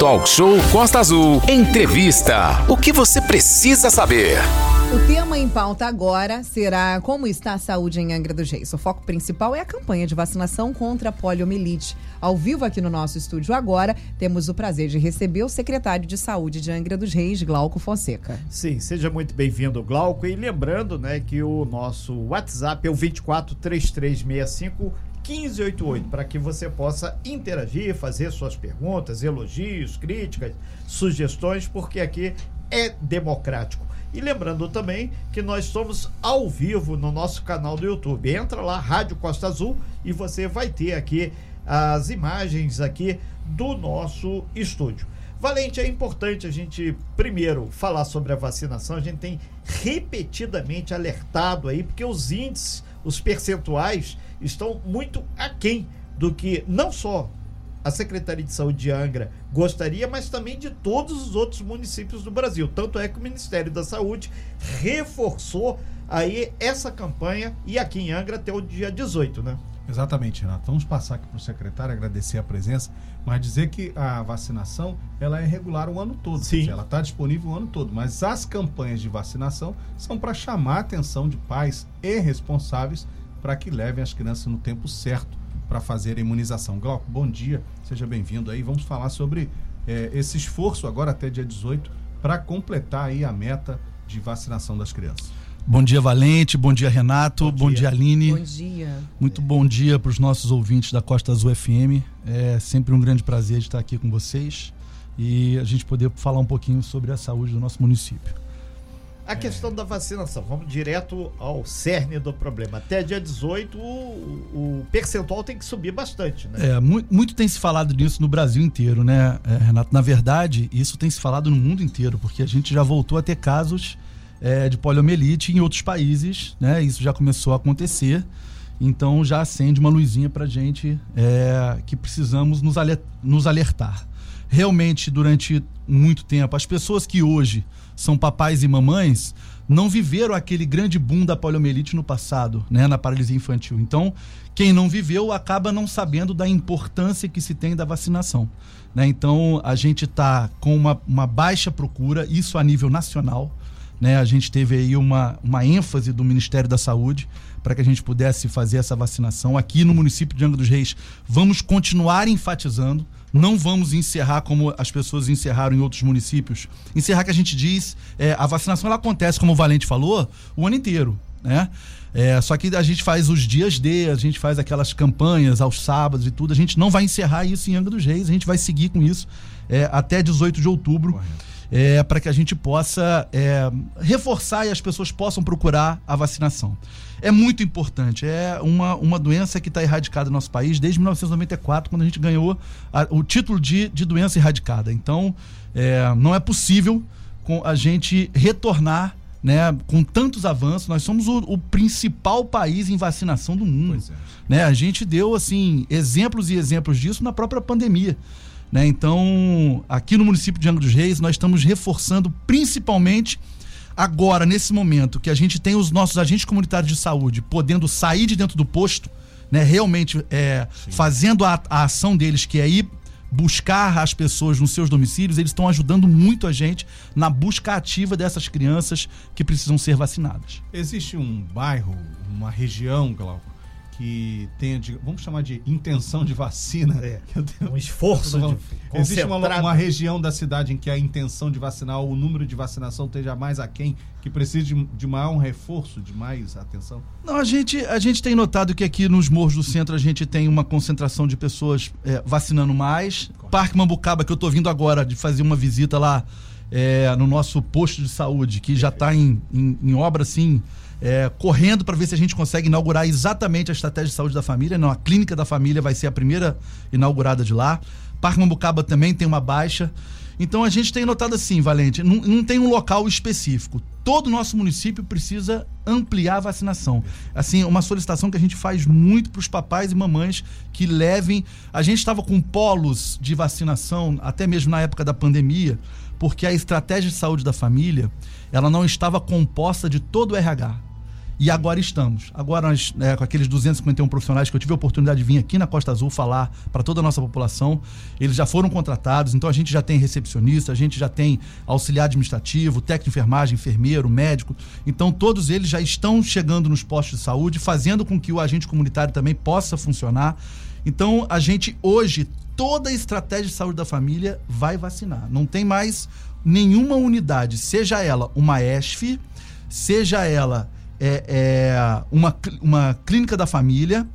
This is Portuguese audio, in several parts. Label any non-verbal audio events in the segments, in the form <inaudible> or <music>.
Talk Show Costa Azul. Entrevista. O que você precisa saber? O tema em pauta agora será como está a saúde em Angra dos Reis. O foco principal é a campanha de vacinação contra a poliomielite. Ao vivo aqui no nosso estúdio agora, temos o prazer de receber o secretário de Saúde de Angra dos Reis, Glauco Fonseca. Sim, seja muito bem-vindo, Glauco. E lembrando, né, que o nosso WhatsApp é o 243365 1588 para que você possa interagir, fazer suas perguntas, elogios, críticas, sugestões, porque aqui é democrático. E lembrando também que nós estamos ao vivo no nosso canal do YouTube. Entra lá, Rádio Costa Azul, e você vai ter aqui as imagens aqui do nosso estúdio. Valente, é importante a gente primeiro falar sobre a vacinação. A gente tem repetidamente alertado aí, porque os índices, os percentuais estão muito aquém do que não só a Secretaria de Saúde de Angra gostaria, mas também de todos os outros municípios do Brasil. Tanto é que o Ministério da Saúde reforçou aí essa campanha e aqui em Angra até o dia 18, né? Exatamente, Renato. Vamos passar aqui para o secretário, agradecer a presença, mas dizer que a vacinação ela é regular o ano todo. Sim. Ela está disponível o ano todo, mas as campanhas de vacinação são para chamar a atenção de pais e responsáveis para que levem as crianças no tempo certo para fazer a imunização. Glauco, bom dia, seja bem-vindo aí. Vamos falar sobre é, esse esforço agora até dia 18 para completar aí a meta de vacinação das crianças. Bom dia, Valente. Bom dia, Renato. Bom, bom dia. dia, Aline. Bom dia. Muito bom dia para os nossos ouvintes da Costa Azul FM. É sempre um grande prazer estar aqui com vocês e a gente poder falar um pouquinho sobre a saúde do nosso município. A questão da vacinação, vamos direto ao cerne do problema. Até dia 18, o, o percentual tem que subir bastante, né? É, muito, muito, tem se falado nisso no Brasil inteiro, né, é, Renato? Na verdade, isso tem se falado no mundo inteiro, porque a gente já voltou a ter casos é, de poliomielite em outros países, né? Isso já começou a acontecer. Então já acende uma luzinha para gente é, que precisamos nos, nos alertar. Realmente, durante muito tempo, as pessoas que hoje são papais e mamães não viveram aquele grande boom da poliomielite no passado, né, na paralisia infantil. Então, quem não viveu acaba não sabendo da importância que se tem da vacinação. Né? Então, a gente está com uma, uma baixa procura, isso a nível nacional. Né? A gente teve aí uma, uma ênfase do Ministério da Saúde para que a gente pudesse fazer essa vacinação. Aqui no município de Angra dos Reis, vamos continuar enfatizando, não vamos encerrar como as pessoas encerraram em outros municípios. Encerrar que a gente diz, é, a vacinação ela acontece, como o Valente falou, o ano inteiro, né? É, só que a gente faz os dias D, a gente faz aquelas campanhas aos sábados e tudo. A gente não vai encerrar isso em Angra dos Reis, a gente vai seguir com isso é, até 18 de outubro. Correto é, para que a gente possa é, reforçar e as pessoas possam procurar a vacinação. É muito importante. É uma, uma doença que está erradicada no nosso país desde 1994, quando a gente ganhou a, o título de, de doença erradicada. Então, é, não é possível com a gente retornar né, com tantos avanços, nós somos o, o, principal país em vacinação do mundo. É. Né? A gente deu assim exemplos e exemplos disso na própria pandemia. Né? Então, aqui no município de Angra dos Reis, nós estamos reforçando principalmente agora, nesse momento, que a gente tem os nossos agentes comunitários de saúde podendo sair de dentro do posto, né? realmente é, fazendo a, a ação deles, que é ir buscar as pessoas nos seus domicílios, eles estão ajudando muito a gente na busca ativa dessas crianças que precisam ser vacinadas. Existe um bairro, uma região, Glauco, que tenha, de, vamos chamar de intenção de vacina. É, <laughs> um esforço. <laughs> de existe uma, uma, região da cidade em que a intenção de vacinar, o número de vacinação esteja mais aquém, que precisa de, de maior um reforço, de mais atenção? Não, a gente, a gente tem notado que aqui nos morros do centro a gente tem uma concentração de pessoas é, vacinando mais. Correto. Parque Mambucaba, que eu estou vindo agora de fazer uma visita lá é, no nosso posto de saúde, que já está em, em, em obra assim é, correndo para ver se a gente consegue inaugurar exatamente a estratégia de saúde da família. Não, a clínica da família vai ser a primeira inaugurada de lá. Parque Mambucaba também tem uma baixa. Então a gente tem notado assim, Valente, não, não tem um local específico. Todo o nosso município precisa ampliar a vacinação. Assim, uma solicitação que a gente faz muito para os papais e mamães que levem. A gente estava com polos de vacinação, até mesmo na época da pandemia, porque a estratégia de saúde da família ela não estava composta de todo o RH E agora estamos. Agora, nós, né, com aqueles 251 profissionais que eu tive a oportunidade de vir aqui na Costa Azul falar para toda a nossa população, eles já foram contratados, então a gente já tem recepcionista, a gente já tem auxiliar administrativo, técnico de enfermagem, enfermeiro, médico. Então, todos eles já estão chegando nos postos de saúde, fazendo com que o agente comunitário também possa funcionar. Então, a gente hoje, toda a estratégia de saúde da família vai vacinar. Não tem mais nenhuma unidade, seja ela uma ESF, seja ela é, é uma, uma clínica da família,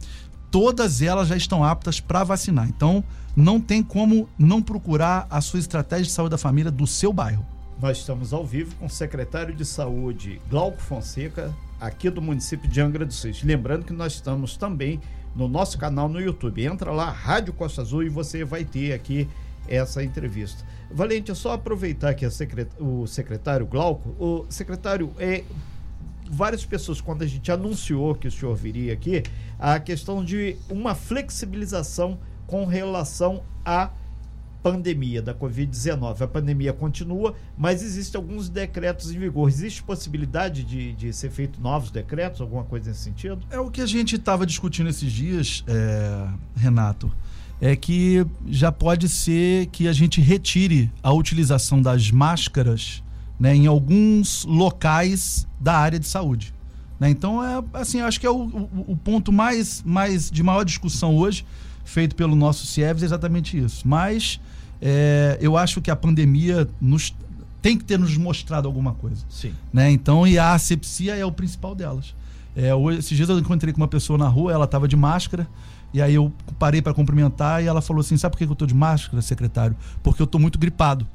todas elas já estão aptas para vacinar. Então, não tem como não procurar a sua estratégia de saúde da família do seu bairro. Nós estamos ao vivo com o secretário de Saúde, Glauco Fonseca, aqui do município de Angra dos Reis. Lembrando que nós estamos também no nosso canal no YouTube. Entra lá, Rádio Costa Azul, e você vai ter aqui essa entrevista. Valente, é só aproveitar que secret... o secretário Glauco, o secretário é várias pessoas, quando a gente anunciou que o senhor viria aqui, a questão de uma flexibilização com relação à pandemia da Covid-19. A pandemia continua, mas existem alguns decretos em vigor. Existe possibilidade de, de ser feito novos decretos, alguma coisa nesse sentido? É o que a gente estava discutindo esses dias, é, Renato. É que já pode ser que a gente retire a utilização das máscaras né, em alguns locais da área de saúde. Né? Então, é assim, acho que é o, o, o, ponto mais, mais de maior discussão hoje, feito pelo nosso CIEVS, é exatamente isso. Mas é, eu acho que a pandemia nos, tem que ter nos mostrado alguma coisa. Sim. Né? Então, e a asepsia é o principal delas. É, hoje, esses dias eu encontrei com uma pessoa na rua, ela estava de máscara, e aí eu parei para cumprimentar e ela falou assim: Sabe por que eu estou de máscara, secretário? Porque eu estou muito gripado.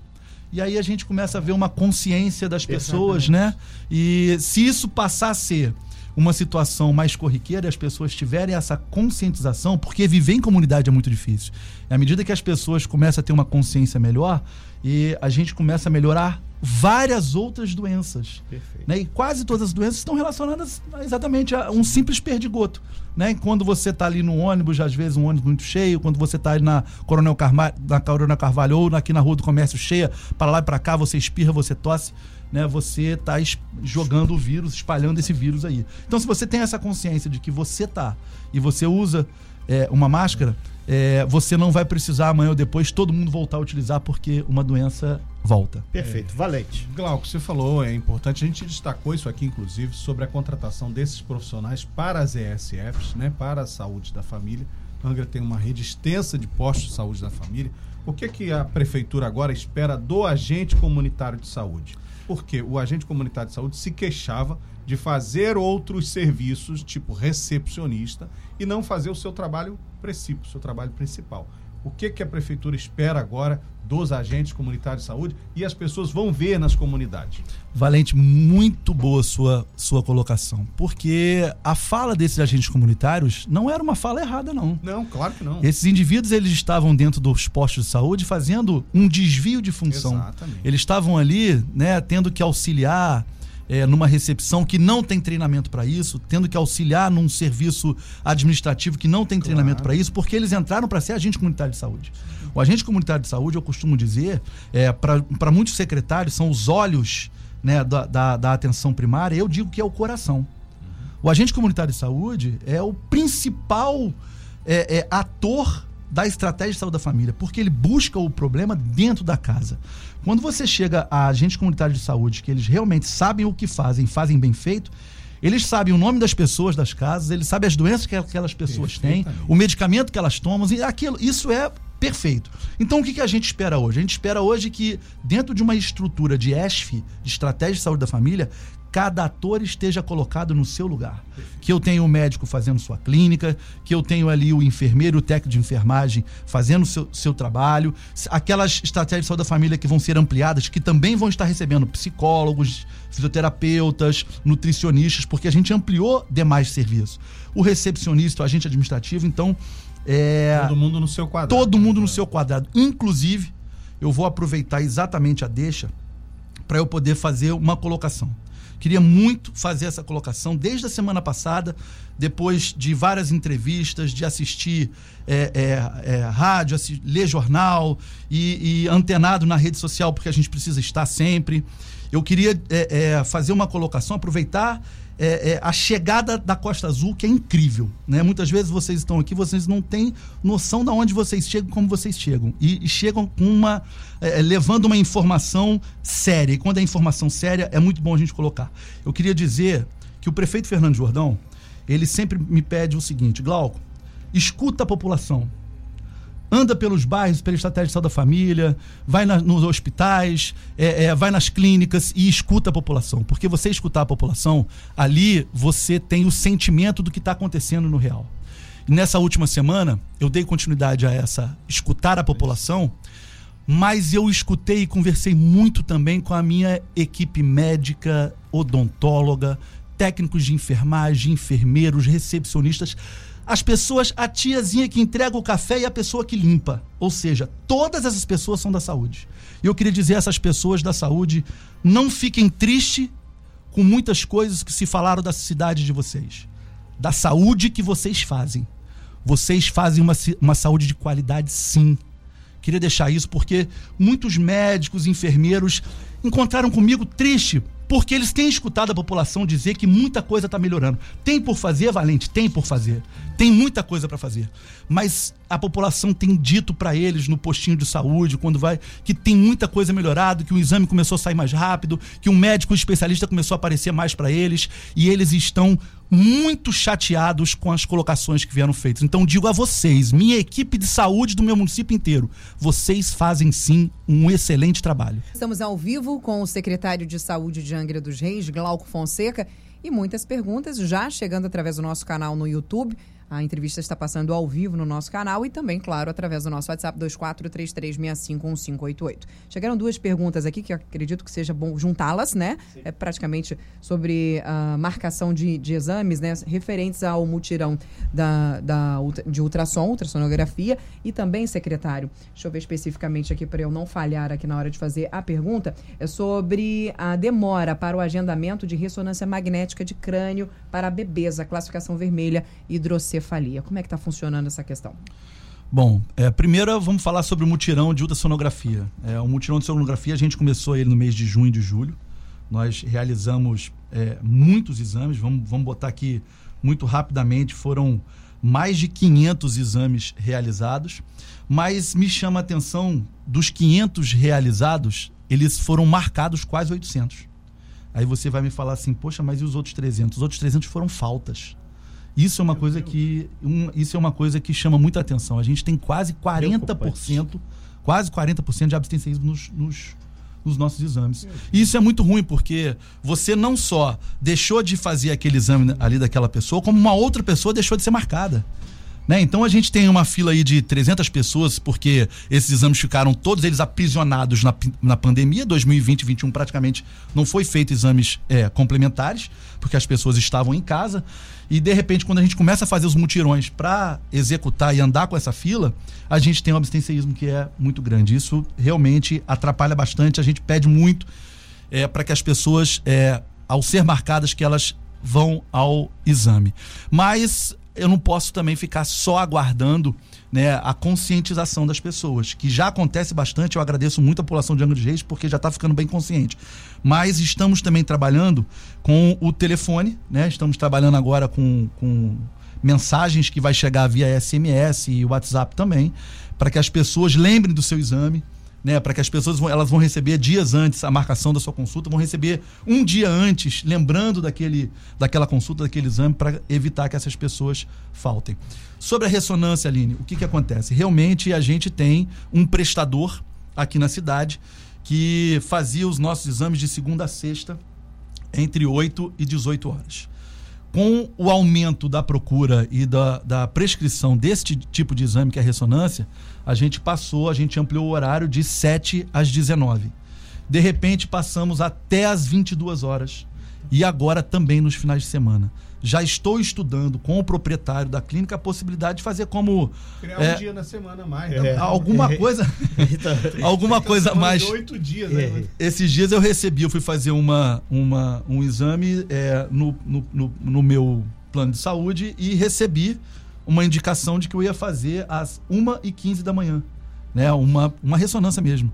E aí a gente começa a ver uma consciência das pessoas, Exatamente. né? E se isso passar a ser uma situação mais corriqueira e as pessoas tiverem essa conscientização, porque viver em comunidade é muito difícil. E à medida que as pessoas começam a ter uma consciência melhor, e a gente começa a melhorar várias outras doenças. Né? E quase todas as doenças estão relacionadas exatamente a um simples perdigoto. Né? Quando você está ali no ônibus, às vezes um ônibus muito cheio, quando você está na Coronel, Carma, na Coronel Carvalho ou aqui na Rua do Comércio cheia, para lá e para cá, você espirra, você tosse, né? você está jogando o vírus, espalhando esse vírus aí. Então, se você tem essa consciência de que você está e você usa é, uma máscara, é, você não vai precisar amanhã ou depois todo mundo voltar a utilizar porque uma doença volta. Perfeito. É. Valente. Glauco, você falou, é importante, a gente destacou isso aqui, inclusive, sobre a contratação desses profissionais para as ESFs, né, para a saúde da família. Angra tem uma rede extensa de postos de saúde da família. O que, que a prefeitura agora espera do agente comunitário de saúde? Porque o agente comunitário de saúde se queixava de fazer outros serviços, tipo recepcionista, e não fazer o seu trabalho principal, o seu trabalho principal. O que, que a prefeitura espera agora dos agentes comunitários de saúde e as pessoas vão ver nas comunidades? Valente, muito boa sua, sua colocação. Porque a fala desses agentes comunitários não era uma fala errada, não. Não, claro que não. Esses indivíduos eles estavam dentro dos postos de saúde fazendo um desvio de função. Exatamente. Eles estavam ali, né, tendo que auxiliar é, numa recepção que não tem treinamento para isso, tendo que auxiliar num serviço administrativo que não tem claro. treinamento para isso, porque eles entraram para ser agente comunitário de saúde. O agente comunitário de saúde, eu costumo dizer, é, para muitos secretários, são os olhos né, da, da, da atenção primária, eu digo que é o coração. O agente comunitário de saúde é o principal é, é, ator da estratégia de saúde da família, porque ele busca o problema dentro da casa. Quando você chega a agentes comunitários de saúde, que eles realmente sabem o que fazem, fazem bem feito, eles sabem o nome das pessoas das casas, eles sabem as doenças que aquelas pessoas têm, o medicamento que elas tomam, e aquilo, isso é perfeito. Então o que, que a gente espera hoje? A gente espera hoje que, dentro de uma estrutura de ESF, de Estratégia de Saúde da Família, cada ator esteja colocado no seu lugar. Que eu tenho o médico fazendo sua clínica, que eu tenho ali o enfermeiro, o técnico de enfermagem fazendo seu, seu trabalho, aquelas estratégias de saúde da família que vão ser ampliadas, que também vão estar recebendo psicólogos, fisioterapeutas, nutricionistas, porque a gente ampliou demais serviços. O recepcionista, o agente administrativo, então. É, todo mundo no seu quadrado. Todo mundo no seu quadrado. Inclusive, eu vou aproveitar exatamente a deixa para eu poder fazer uma colocação. Queria muito fazer essa colocação desde a semana passada, depois de várias entrevistas, de assistir é, é, é, rádio, assistir, ler jornal e, e, antenado na rede social, porque a gente precisa estar sempre. Eu queria é, é, fazer uma colocação, aproveitar é, é, a chegada da Costa Azul, que é incrível. Né? Muitas vezes vocês estão aqui, vocês não têm noção de onde vocês chegam, como vocês chegam. E, e chegam com uma. É, é, levando uma informação séria. E quando é informação séria, é muito bom a gente colocar. Eu queria dizer que o prefeito Fernando Jordão, ele sempre me pede o seguinte: Glauco, escuta a população anda pelos bairros pela estratégia de saúde da família, vai na, nos hospitais, é, é, vai nas clínicas e escuta a população. Porque você escutar a população, ali você tem o sentimento do que está acontecendo no real. E nessa última semana, eu dei continuidade a essa escutar a população, mas eu escutei e conversei muito também com a minha equipe médica, odontóloga, técnicos de enfermagem, enfermeiros, recepcionistas as pessoas, a tiazinha que entrega o café e a pessoa que limpa. Ou seja, todas essas pessoas são da saúde. E eu queria dizer a essas pessoas da saúde: não fiquem tristes com muitas coisas que se falaram da cidade de vocês. Da saúde que vocês fazem. Vocês fazem uma, uma saúde de qualidade, sim. Queria deixar isso porque muitos médicos, enfermeiros encontraram comigo triste porque eles têm escutado a população dizer que muita coisa está melhorando. Tem por fazer, Valente? Tem por fazer. Tem muita coisa para fazer. Mas a população tem dito para eles no postinho de saúde, quando vai, que tem muita coisa melhorada, que o exame começou a sair mais rápido, que um médico especialista começou a aparecer mais para eles, e eles estão muito chateados com as colocações que vieram feitas. Então digo a vocês, minha equipe de saúde do meu município inteiro, vocês fazem sim um excelente trabalho. Estamos ao vivo com o secretário de Saúde de Angra dos Reis, Glauco Fonseca, e muitas perguntas já chegando através do nosso canal no YouTube. A entrevista está passando ao vivo no nosso canal e também, claro, através do nosso WhatsApp 2433651588. Chegaram duas perguntas aqui que acredito que seja bom juntá-las, né? Sim. É praticamente sobre a marcação de, de, exames, né? Referentes ao mutirão da, da, de ultrassom, ultrassonografia e também, secretário, deixa eu ver especificamente aqui para eu não falhar aqui na hora de fazer a pergunta, é sobre a demora para o agendamento de ressonância magnética de crânio para bebês, a classificação vermelha hidrocefalia cefalia. Como é que está funcionando essa questão? Bom, é, primeiro vamos falar sobre o mutirão de ultrassonografia. É, o mutirão de sonografia a gente começou ele no mês de junho e de julho. Nós realizamos é, muitos exames, vamos, vamos botar aqui muito rapidamente, foram mais de 500 exames realizados, mas me chama a atenção, dos 500 realizados, eles foram marcados quase 800. Aí você vai me falar assim, poxa, mas e os outros 300? Os outros 300 foram faltas. Isso é uma coisa que um, isso é uma coisa que chama muita atenção. A gente tem quase 40%, quase 40% de abstencionismo nos, nos, nos nossos exames. E isso é muito ruim porque você não só deixou de fazer aquele exame ali daquela pessoa, como uma outra pessoa deixou de ser marcada. Né? Então a gente tem uma fila aí de 300 pessoas, porque esses exames ficaram todos eles aprisionados na, na pandemia. 2020 e 2021 praticamente não foi feito exames é, complementares, porque as pessoas estavam em casa. E de repente, quando a gente começa a fazer os mutirões para executar e andar com essa fila, a gente tem um abstencionismo que é muito grande. Isso realmente atrapalha bastante. A gente pede muito é, para que as pessoas, é, ao ser marcadas, que elas vão ao exame. Mas eu não posso também ficar só aguardando né, a conscientização das pessoas, que já acontece bastante. Eu agradeço muito a população de Angra dos Reis, porque já está ficando bem consciente. Mas estamos também trabalhando com o telefone, né? Estamos trabalhando agora com, com mensagens que vai chegar via SMS e WhatsApp também, para que as pessoas lembrem do seu exame né, para que as pessoas vão, elas vão receber dias antes a marcação da sua consulta, vão receber um dia antes, lembrando daquele, daquela consulta, daquele exame, para evitar que essas pessoas faltem. Sobre a ressonância, Aline, o que, que acontece? Realmente a gente tem um prestador aqui na cidade que fazia os nossos exames de segunda a sexta entre 8 e 18 horas com o aumento da procura e da, da prescrição desse tipo de exame, que é a ressonância, a gente passou, a gente ampliou o horário de 7 às 19. De repente, passamos até às 22 horas. E agora também nos finais de semana. Já estou estudando com o proprietário da clínica a possibilidade de fazer como. Criar é, um dia na semana mais. É, <laughs> alguma coisa. <laughs> alguma coisa mais. Oito dias, né? Esses dias eu recebi, eu fui fazer uma, uma, um exame é, no, no, no, no meu plano de saúde e recebi uma indicação de que eu ia fazer às 1h15 da manhã. Né? Uma, uma ressonância mesmo.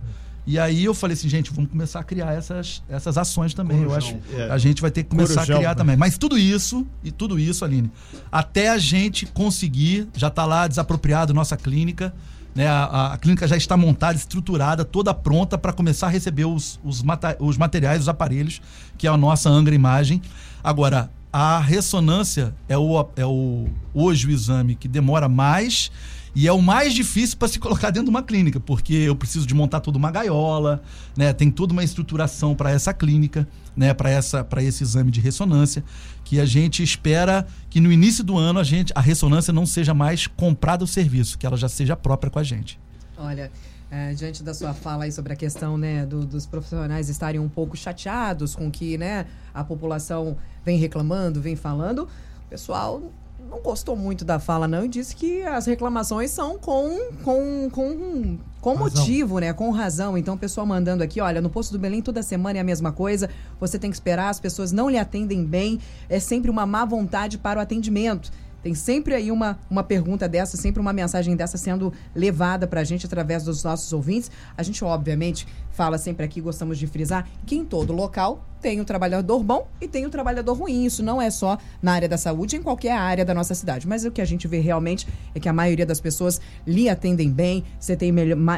E aí eu falei assim, gente, vamos começar a criar essas, essas ações também. Eu acho É. a gente vai ter que começar Corujão, a criar né? também. Mas tudo isso, e tudo isso, Aline, até a gente conseguir, já está lá desapropriado nossa clínica, né? A, a- a clínica já está montada, estruturada, toda pronta para começar a receber os, os, mata- os materiais, os aparelhos, que é a nossa Angra Imagem. Agora, a ressonância é o, é o hoje o exame que demora mais e é o mais difícil para se colocar dentro de uma clínica, porque eu preciso de montar toda uma gaiola, né? Tem toda uma estruturação para essa clínica, né? Para essa para esse exame de ressonância, que a gente espera que no início do ano a gente a ressonância não seja mais comprada o serviço, que ela já seja própria com a gente. Olha, é, diante da sua fala aí sobre a questão né, do- dos profissionais estarem um pouco chateados com que né, a população vem reclamando, vem falando, o pessoal não gostou muito da fala, não, e disse que as reclamações são com, com, com, com Razão. motivo, né? Com razão. Então, o pessoal mandando aqui, olha, no posto do Belém toda semana é a mesma coisa, você tem que esperar, as pessoas não lhe atendem bem, é sempre uma má vontade para o atendimento. Tem sempre aí uma, uma pergunta dessa, sempre uma mensagem dessa sendo levada pra gente através dos nossos ouvintes. A gente, obviamente, fala sempre aqui, gostamos de frisar, que em todo local tem o trabalhador bom e tem o trabalhador ruim. Isso não é só na área da saúde, em qualquer área da nossa cidade. Mas o que a gente vê realmente é que a maioria das pessoas lhe atendem bem. Você tem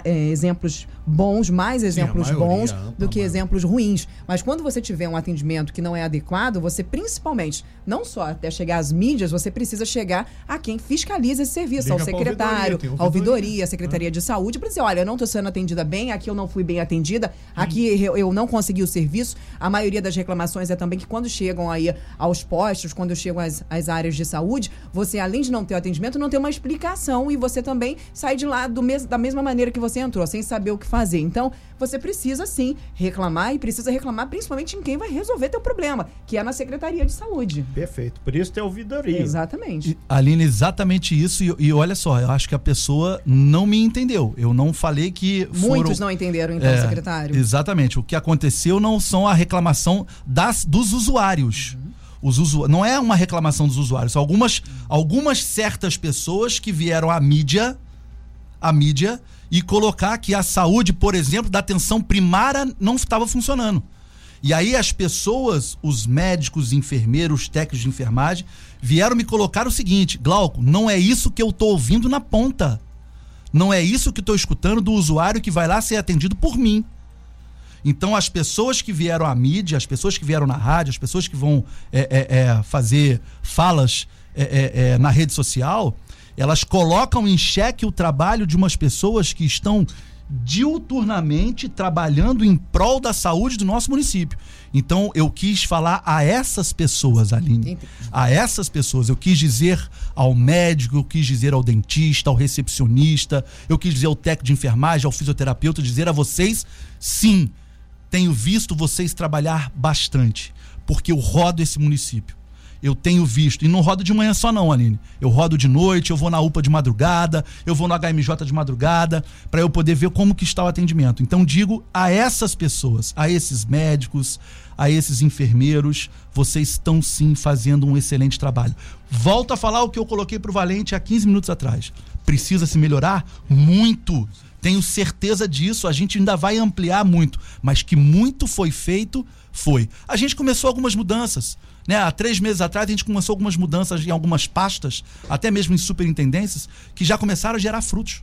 eh, exemplos bons, mais exemplos maioria, bons do que maioria. exemplos ruins. Mas quando você tiver um atendimento que não é adequado, você principalmente, não só até chegar às mídias, você precisa chegar a quem fiscaliza esse serviço, ao secretário, ouvidoria, à ouvidoria, à Secretaria de Saúde, para dizer, olha, eu não estou sendo atendida bem, aqui eu não fui bem atendida, aqui eu, eu não consegui o serviço. A maioria das reclamações é também que quando chegam aí aos postos, quando chegam às, às áreas de saúde, você, além de não ter o atendimento, não tem uma explicação e você também sai de lá do mes da mesma maneira que você entrou, sem saber o que fazer. Então, você precisa sim reclamar e precisa reclamar principalmente em quem vai resolver teu problema, que é na Secretaria de Saúde. Perfeito. Por isso tem ouvidoria. Exatamente. E, Aline, exatamente isso. E, e olha só, eu acho que a pessoa não me entendeu. Eu não falei que foram... Muitos não entenderam, então, É, secretário. Exatamente. O que aconteceu não são a reclamação das, dos usuários. Os usu... Não é uma reclamação dos usuários. São algumas, algumas certas pessoas que vieram à mídia, à mídia e colocar que a saúde, por exemplo, da atenção primária não estava funcionando. E aí as pessoas, os médicos, enfermeiros, técnicos de enfermagem, vieram me colocar o seguinte: Glauco, não é isso que eu tô ouvindo na ponta. Não é isso que estou escutando do usuário que vai lá ser atendido por mim. Então, as pessoas que vieram à mídia, as pessoas que vieram na rádio, as pessoas que vão é, é, é, fazer falas é, é, na rede social, elas colocam em xeque o trabalho de umas pessoas que estão diuturnamente trabalhando em prol da saúde do nosso município. Então, eu quis falar a essas pessoas, Aline. A essas pessoas. Eu quis dizer ao médico, eu quis dizer ao dentista, ao recepcionista, eu quis dizer ao técnico de enfermagem, ao fisioterapeuta, dizer a vocês, sim, tenho visto vocês trabalhar bastante, porque eu rodo esse município. Eu tenho visto, e não rodo de manhã só não, Aline. Eu rodo de noite, eu vou na UPA de madrugada, eu vou no HMJ de madrugada, para eu poder ver como que está o atendimento. Então digo a essas pessoas, a esses médicos, a esses enfermeiros, vocês estão sim fazendo um excelente trabalho. Volto a falar o que eu coloquei pro Valente há 15 minutos atrás. Precisa se melhorar? Muito. Tenho certeza disso, a gente ainda vai ampliar muito, mas que muito foi feito, foi. A gente começou algumas mudanças. Né? Há três meses atrás a gente começou algumas mudanças em algumas pastas, até mesmo em superintendências, que já começaram a gerar frutos.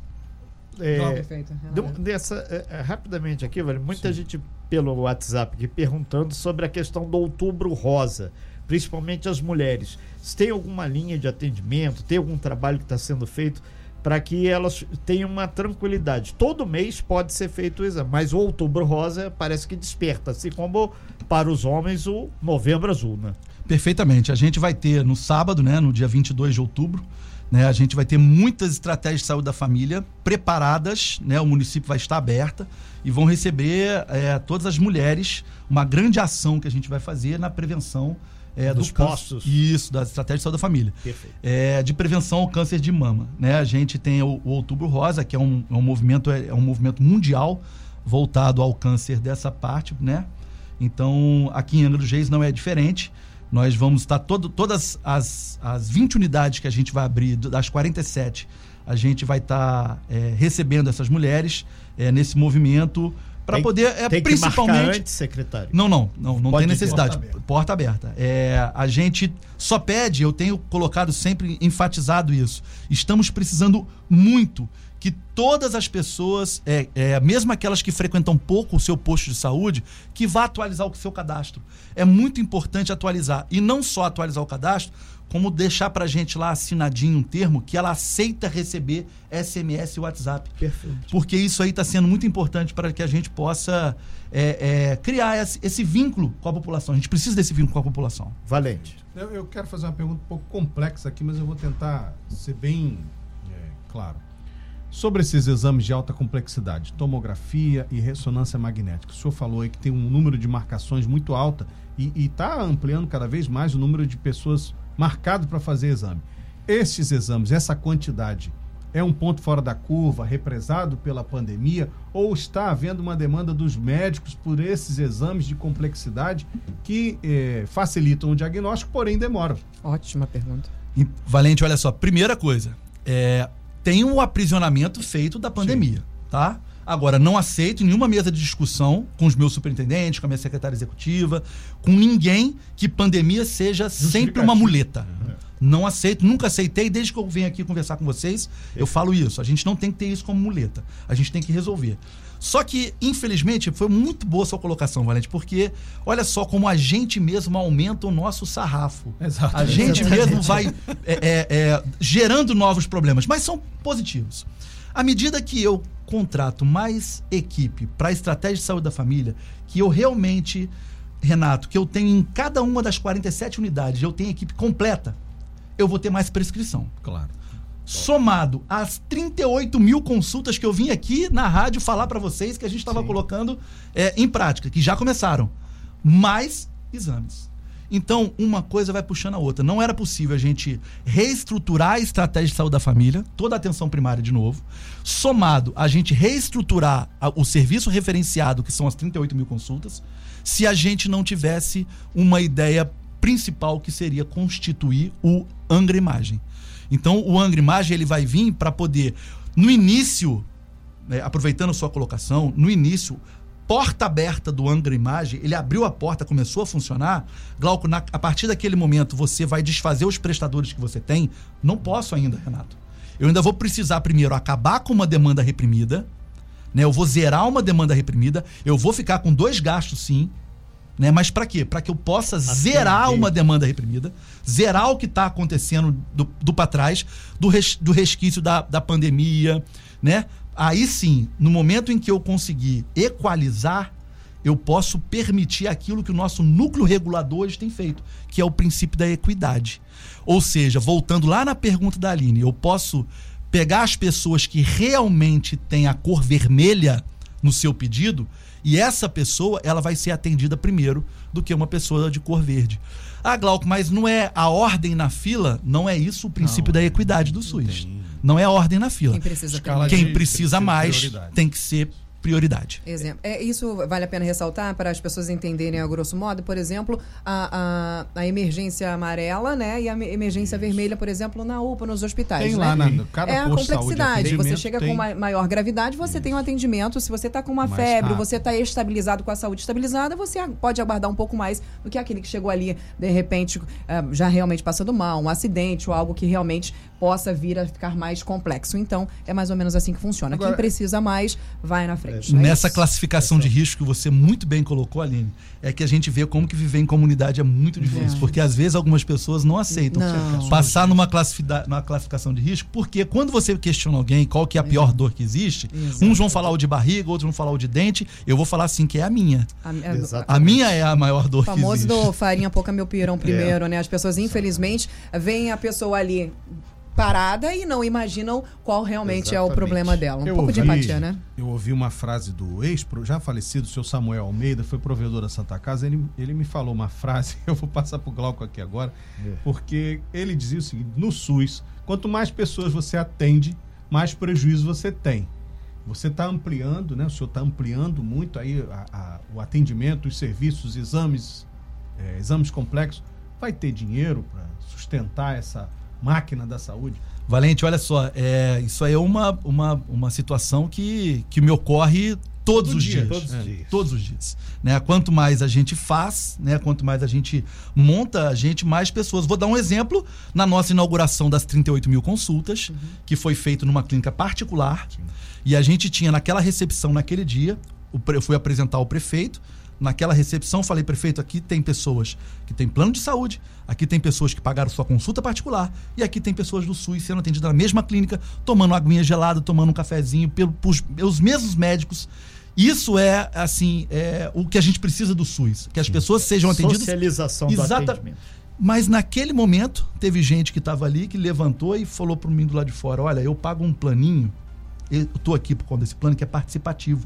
É, Perfeito. deu- dessa, é, é, rapidamente aqui, velho, muita gente pelo WhatsApp aqui perguntando sobre a questão do outubro rosa, principalmente as mulheres. Se tem alguma linha de atendimento, tem algum trabalho que está sendo feito para que elas tenham uma tranquilidade. Todo mês pode ser feito o exame, mas o outubro rosa parece que desperta, assim como para os homens o novembro azul, né? Perfeitamente. A gente vai ter no sábado, né, no dia 22 de outubro, né, a gente vai ter muitas estratégias de saúde da família preparadas, né, o município vai estar aberta e vão receber é, todas as mulheres uma grande ação que a gente vai fazer na prevenção é, Dos do câncer- postos. Isso, das estratégias de saúde da família. Perfeito. É, de prevenção ao câncer de mama. Né? A gente tem o, o Outubro Rosa, que é um, é um movimento é, é um movimento mundial voltado ao câncer dessa parte, né? Então, aqui em Angra dos Reis não é diferente. Nós vamos estar todo, todas as, as 20 unidades que a gente vai abrir, das 47, a gente vai estar é, recebendo essas mulheres é, nesse movimento para poder é Tem que marcar principalmente antes, secretário. não, não, não, não Pode tem necessidade. porta Porta aberta. aberta. É, a gente só pede, eu tenho colocado sempre enfatizado isso. Estamos precisando muito que todas as pessoas, é, é, mesmo aquelas que frequentam pouco o seu posto de saúde, que vá atualizar o seu cadastro. É muito importante atualizar. E não só atualizar o cadastro, como deixar pra gente lá assinadinho um termo que ela aceita receber SMS e WhatsApp. Perfeito. Porque isso aí está sendo muito importante para que a gente possa é, é, criar esse, esse vínculo com a população. A gente precisa desse vínculo com a população. Valente. Eu, eu quero fazer uma pergunta um pouco complexa aqui, mas eu vou tentar ser bem é, claro. Sobre esses exames de alta complexidade, tomografia e ressonância magnética. O senhor falou aí que tem um número de marcações muito alta e está ampliando cada vez mais o número de pessoas marcado para fazer exame. Estes exames, essa quantidade, é um ponto fora da curva, represado pela pandemia, ou está havendo uma demanda dos médicos por esses exames de complexidade que eh, facilitam o diagnóstico, porém demoram? Ótima pergunta. E, Valente, olha só, primeira coisa, é, tem um aprisionamento feito da pandemia, tá? Agora, não aceito nenhuma mesa de discussão com os meus superintendentes, com a minha secretária executiva, com ninguém que pandemia seja sempre uma muleta. Não aceito, nunca aceitei, desde que eu venho aqui conversar com vocês, eu falo isso. A gente não tem que ter isso como muleta. A gente tem que resolver. Só que, infelizmente, foi muito boa a sua colocação, Valente, porque olha só como a gente mesmo aumenta o nosso sarrafo. Exato. A gente mesmo vai é, é, é, gerando novos problemas, mas são positivos. À medida que eu contrato mais equipe para a estratégia de saúde da família, que eu realmente, Renato, que eu tenho em cada uma das 47 unidades, eu tenho equipe completa, eu vou ter mais prescrição. Claro. Somado às 38 mil consultas que eu vim aqui na rádio falar para vocês que a gente estava colocando é, em prática, que já começaram. Mais exames. Então, uma coisa vai puxando a outra. Não era possível a gente reestruturar a estratégia de saúde da família, toda a atenção primária de novo, somado a gente reestruturar o serviço referenciado, que são as 38 mil consultas, se a gente não tivesse uma ideia principal que seria constituir o Angra Imagem. Então, o Angra Imagem ele vai vir para poder, no início, né, aproveitando sua colocação, no início, porta aberta do Angra Imagem, ele abriu a porta, começou a funcionar. Glauco, na- a partir daquele momento, você vai desfazer os prestadores que você tem. Não posso ainda, Renato. Eu ainda vou precisar primeiro acabar com uma demanda reprimida, né? Eu vou zerar uma demanda reprimida, eu vou ficar com dois gastos sim, né? Mas para quê? Para que eu possa zerar uma demanda reprimida, zerar o que está acontecendo do, do para trás, do, res- do resquício da, da pandemia, né? Aí sim, no momento em que eu conseguir equalizar, eu posso permitir aquilo que o nosso núcleo regulador hoje tem feito, que é o princípio da equidade. Ou seja, voltando lá na pergunta da Aline, eu posso pegar as pessoas que realmente têm a cor vermelha no seu pedido e essa pessoa ela vai ser atendida primeiro do que uma pessoa de cor verde. Ah, Glauco, mas não é a ordem na fila? Não é isso o princípio da equidade do SUS. Não é ordem na fila. Quem precisa. Quem de- precisa de mais prioridade. tem que ser prioridade. Exemplo. É, isso vale a pena ressaltar para as pessoas entenderem a grosso modo, por exemplo, a, a, a emergência amarela, né? E a me- emergência vermelha, por exemplo, na UPA, nos hospitais. Tem né? lá na cada é a complexidade. Você chega tem- com ma- maior gravidade, você tem um atendimento. Se você está com uma Mais febre, rápido. você está estabilizado com a saúde estabilizada, você pode aguardar um pouco mais do que aquele que chegou ali, de repente, eh, já realmente passando mal, um acidente ou algo que realmente possa vir a ficar mais complexo. Então, é mais ou menos assim que funciona. Agora- Quem precisa mais, vai na frente. não é Nessa isso? classificação de risco que você muito bem colocou, Aline, é que a gente vê como que viver em comunidade é muito difícil. É. Porque às vezes algumas pessoas não aceitam Não. passar numa, classifica- numa classificação de risco, porque quando você questiona alguém qual que é a pior dor que existe, Exato. uns vão falar o de barriga, outros vão falar o de dente, eu vou falar assim que é a minha. A- a-. A minha é a maior dor O que famoso existe. do farinha pouca meu pirão <laughs> primeiro, né? As pessoas, infelizmente, veem a pessoa ali parada e não imaginam qual realmente é o Exatamente. problema dela. Um Eu pouco de ouvi- empatia, né? Eu ouvi uma frase do ex, já falecido, seu Samuel Almeida, foi provedor da Santa Casa. Ele, ele me falou uma frase, <laughs> eu vou passar pro Glauco aqui agora, É. porque ele dizia o seguinte: no SUS, quanto mais pessoas você atende, mais prejuízo você tem. Você está ampliando, né? O senhor está ampliando muito aí a- a- o atendimento, os serviços, os exames, eh, exames complexos. Vai ter dinheiro para sustentar essa máquina da saúde? Valente, olha só, é, isso aí é uma, uma, uma situação que, que me ocorre todos Todo os dia, dias. todos os É, dias. Todos os dias. Né? Quanto mais a gente faz, né? quanto mais a gente monta, a gente mais pessoas. Vou dar um exemplo na nossa inauguração das 38 mil consultas, que foi feito numa clínica particular. E a gente tinha naquela recepção, naquele dia, eu fui apresentar ao prefeito. Naquela recepção, falei, prefeito, aqui tem pessoas que têm plano de saúde, aqui tem pessoas que pagaram sua consulta particular, e aqui tem pessoas do SUS sendo atendidas na mesma clínica, tomando aguinha gelada, tomando um cafezinho, pelo, pros- pelos mesmos médicos. Isso é, assim, é, o que a gente precisa do SUS. Que as pessoas sejam atendidas. Socialização do Exata- atendimento. Mas naquele momento, teve gente que estava ali, que levantou e falou para mim do lado de fora: Olha, eu pago um planinho, eu estou aqui por conta desse plano que é participativo.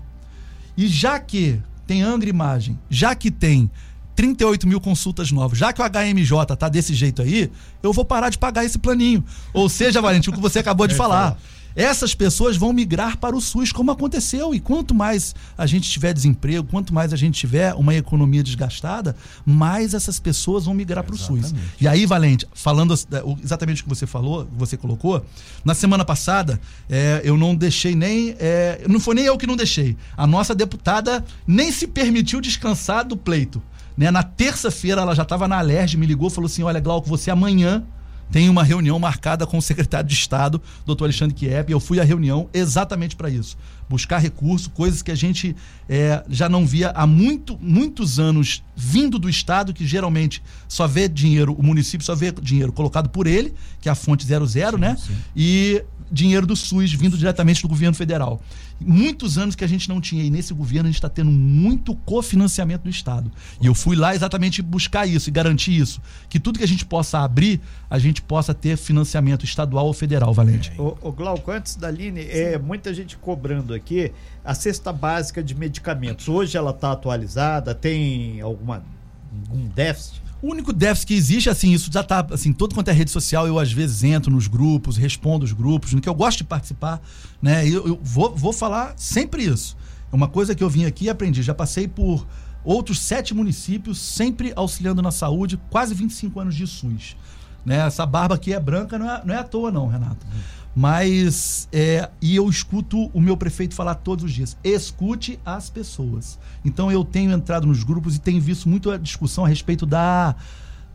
E já que tem Angra Imagem, já que tem 38 mil consultas novas, já que o HMJ tá desse jeito aí, eu vou parar de pagar esse planinho. Ou seja, Valentim, o que você acabou de falar. Essas pessoas vão migrar para o SUS, como aconteceu. E quanto mais a gente tiver desemprego, quanto mais a gente tiver uma economia desgastada, mais essas pessoas vão migrar para o SUS. E aí, Valente, falando exatamente o que você falou, você colocou, na semana passada, é, eu não deixei nem. é, não foi nem eu que não deixei. A nossa deputada nem se permitiu descansar do pleito. Né? Na terça-feira, ela já estava na Alerj, me ligou e falou assim: Olha, Glauco, você amanhã tem uma reunião marcada com o secretário de Estado, doutor Alexandre Kiep, e eu fui à reunião exatamente para isso. Buscar recurso, coisas que a gente é, já não via há muito, muitos anos vindo do Estado, que geralmente só vê dinheiro, o município só vê dinheiro colocado por ele, que é a fonte 00, né? E dinheiro do SUS vindo diretamente do governo federal. Muitos anos que a gente não tinha, e nesse governo a gente está tendo muito cofinanciamento do Estado. E eu fui lá exatamente buscar isso e garantir isso. Que tudo que a gente possa abrir, a gente possa ter financiamento estadual ou federal, Valente. O, o Glauco, antes da Aline, é muita gente cobrando aqui a cesta básica de medicamentos. Hoje ela está atualizada, tem alguma algum déficit? O único déficit que existe, assim, isso já tá, assim, todo quanto é rede social, eu às vezes entro nos grupos, respondo os grupos, no que eu gosto de participar, né? Eu, eu vou, vou falar sempre isso. É uma coisa que eu vim aqui e aprendi. Já passei por outros sete municípios, sempre auxiliando na saúde, quase 25 anos de SUS. Né? Essa barba aqui é branca, não é, não é à toa, não, Renato. Mas, é, e eu escuto o meu prefeito falar todos os dias: escute as pessoas. Então eu tenho entrado nos grupos e tenho visto muito a discussão a respeito da,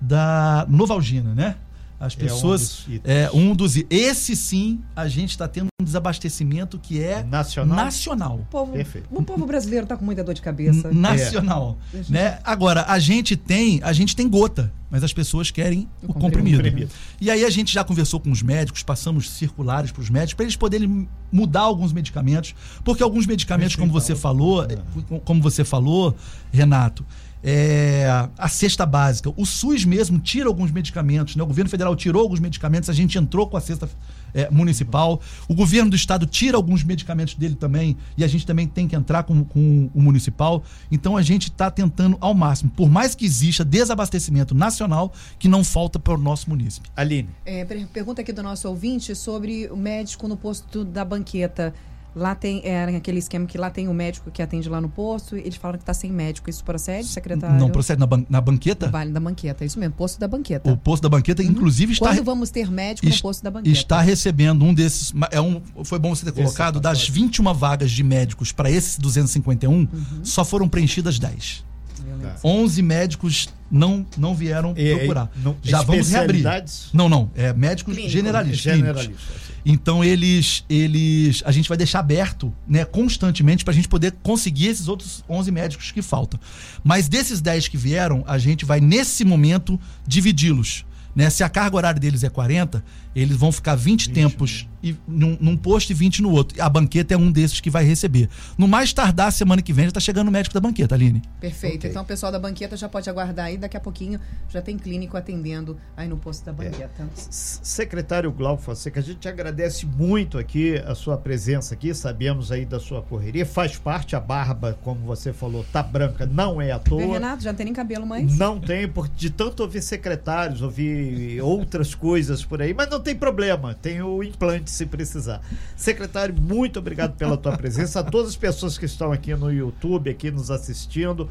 da Novalgina, né? As É um pessoas. dos itens. É um dos. Esse sim, a gente está tendo um desabastecimento que é Nacional? nacional. O povo, Perfeito. o povo brasileiro tá com muita dor de cabeça. N- Nacional. Deixa Né? Agora, a gente tem, a gente tem gota, mas as pessoas querem o, O comprimido. comprimido. E aí a gente já conversou com os médicos, passamos circulares para os médicos para eles poderem mudar alguns medicamentos, porque alguns medicamentos, como você falou, eh, como você falou, Renato, é, a cesta básica, o SUS mesmo tira alguns medicamentos, né? O governo federal tirou alguns medicamentos, a gente entrou com a cesta é, municipal. O governo do estado tira alguns medicamentos dele também e a gente também tem que entrar com, com o municipal. Então a gente está tentando ao máximo, por mais que exista desabastecimento nacional, que não falta para o nosso município. Aline, É, per- pergunta aqui do nosso ouvinte sobre o médico no posto da banqueta. Lá tem é, aquele esquema que lá tem o médico que atende lá no posto. Eles falaram que tá sem médico. Isso procede, secretário? Não procede na, ban- na banqueta? No Vale da banqueta, isso mesmo, posto da banqueta. O posto da banqueta, inclusive, está, Quando vamos ter médico no posto da banqueta? está recebendo um desses. É um, foi bom você ter Esse colocado, das pacote. 21 vagas de médicos para esses 251, Uhum. só foram preenchidas 10. Violência. 11 médicos não, não vieram e- procurar. não- Já vamos reabrir. Não, não. É médicos Clínico. generalistas. clínicos. Generalista. Então eles, eles, a gente vai deixar aberto, né, constantemente para a gente poder conseguir esses outros 11 médicos que faltam. Mas desses 10 que vieram, a gente vai nesse momento dividi-los. Né? Se a carga horária deles é 40, eles vão ficar 20, tempos e, num, num posto e 20 no outro. A banqueta é um desses que vai receber. No mais tardar, semana que vem, já está chegando o médico da banqueta, Aline. Perfeito. Ok. Então o pessoal da banqueta já pode aguardar aí. Daqui a pouquinho já tem clínico atendendo aí no posto da banqueta. S- Secretário Glauco Fonseca, a gente agradece muito aqui a sua presença aqui, sabemos aí da sua correria, faz parte, a barba, como você falou, tá branca, não é à Vê, toa. Renato, já não tem nem cabelo mais? Não tem, porque de tanto ouvir secretários, ouvir outras coisas por aí, mas não tem problema, tem o implante se precisar. Secretário, muito obrigado pela tua presença, a todas as pessoas que estão aqui no YouTube, aqui nos assistindo,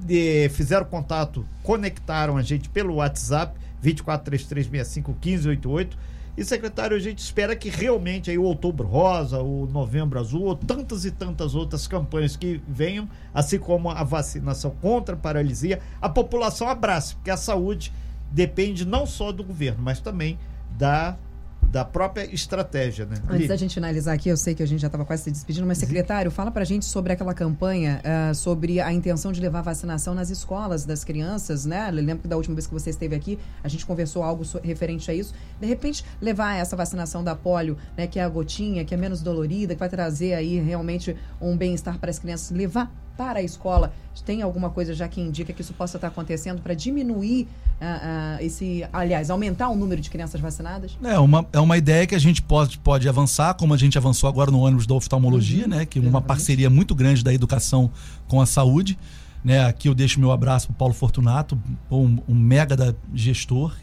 de- fizeram contato, conectaram a gente pelo WhatsApp, 2433651588. E, secretário, a gente espera que realmente aí o Outubro Rosa, o Novembro Azul, ou tantas e tantas outras campanhas que venham, assim como a vacinação contra a paralisia, a população abrace, porque a saúde depende não só do governo, mas também da da própria estratégia, né? Antes da gente finalizar aqui, eu sei que a gente já estava quase se despedindo, mas secretário, fala pra gente sobre aquela campanha, uh, sobre a intenção de levar vacinação nas escolas das crianças, né? Eu lembro que da última vez que você esteve aqui, a gente conversou algo referente a isso. De repente, levar essa vacinação da polio, né, que é a gotinha, que é menos dolorida, que vai trazer aí realmente um bem-estar para as crianças, levar para a escola. Tem alguma coisa já que indica que isso possa estar acontecendo para diminuir uh, uh, esse, aliás, aumentar o número de crianças vacinadas? É uma, é uma ideia que a gente pode, pode avançar, como a gente avançou agora no ônibus da oftalmologia, uhum, né? Que é uma parceria muito grande da educação com a saúde. Né, aqui eu deixo meu abraço para Paulo Fortunato, um, um mega da gestor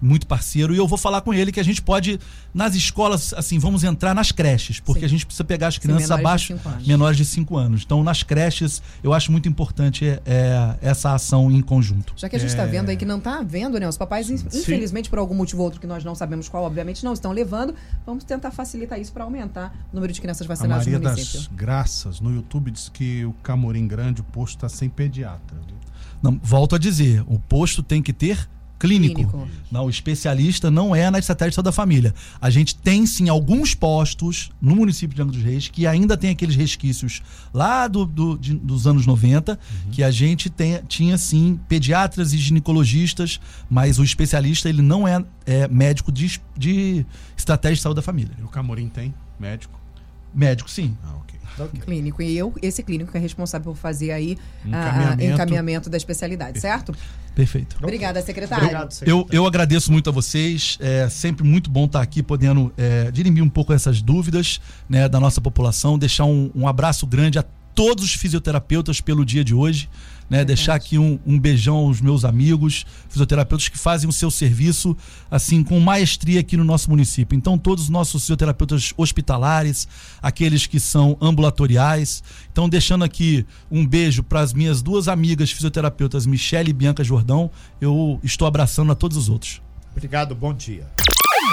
muito parceiro, e eu vou falar com ele que a gente pode, nas escolas, assim, vamos entrar nas creches, porque Sim. a gente precisa pegar as crianças Sim, abaixo, de menores de 5 anos. Então, nas creches, eu acho muito importante é, essa ação em conjunto. Já que a gente está é... vendo aí que não está havendo, né? Os papais, Sim. infelizmente, por algum motivo ou outro que nós não sabemos qual, obviamente, não estão levando. Vamos tentar facilitar isso para aumentar o número de crianças vacinadas a Maria no município. das Graças, no YouTube, diz que o Camorim Grande, o posto está sem pediatra. Não, volto a dizer, o posto tem que ter clínico. clínico. Não, o especialista não é na estratégia da família. A gente tem sim alguns postos no município de Angra dos Reis que ainda tem aqueles resquícios lá do, do de, dos anos 90, uhum. que a gente tem, tinha sim pediatras e ginecologistas, mas o especialista ele não é, é médico de, de estratégia de saúde da família. E o Camorim tem médico? Médico, sim. Ah, ok. Okay. Clínico. E eu, esse clínico que é responsável por fazer aí encaminhamento, a, a, encaminhamento da especialidade, certo? Perfeito. Obrigada, secretário. Obrigado, secretário. Eu, eu agradeço muito a vocês. É sempre muito bom estar aqui podendo é, dirimir um pouco essas dúvidas né, da nossa população. Deixar um, um abraço grande a todos os fisioterapeutas pelo dia de hoje. Né, deixar aqui um, um, beijão aos meus amigos, fisioterapeutas que fazem o seu serviço assim com maestria aqui no nosso município. Então, todos os nossos fisioterapeutas hospitalares, aqueles que são ambulatoriais. Então, deixando aqui um beijo para as minhas duas amigas fisioterapeutas, Michele e Bianca Jordão. Eu estou abraçando a todos os outros. Obrigado, bom dia.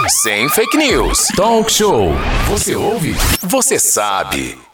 Sem fake news. Talk show. Você ouve? Você sabe.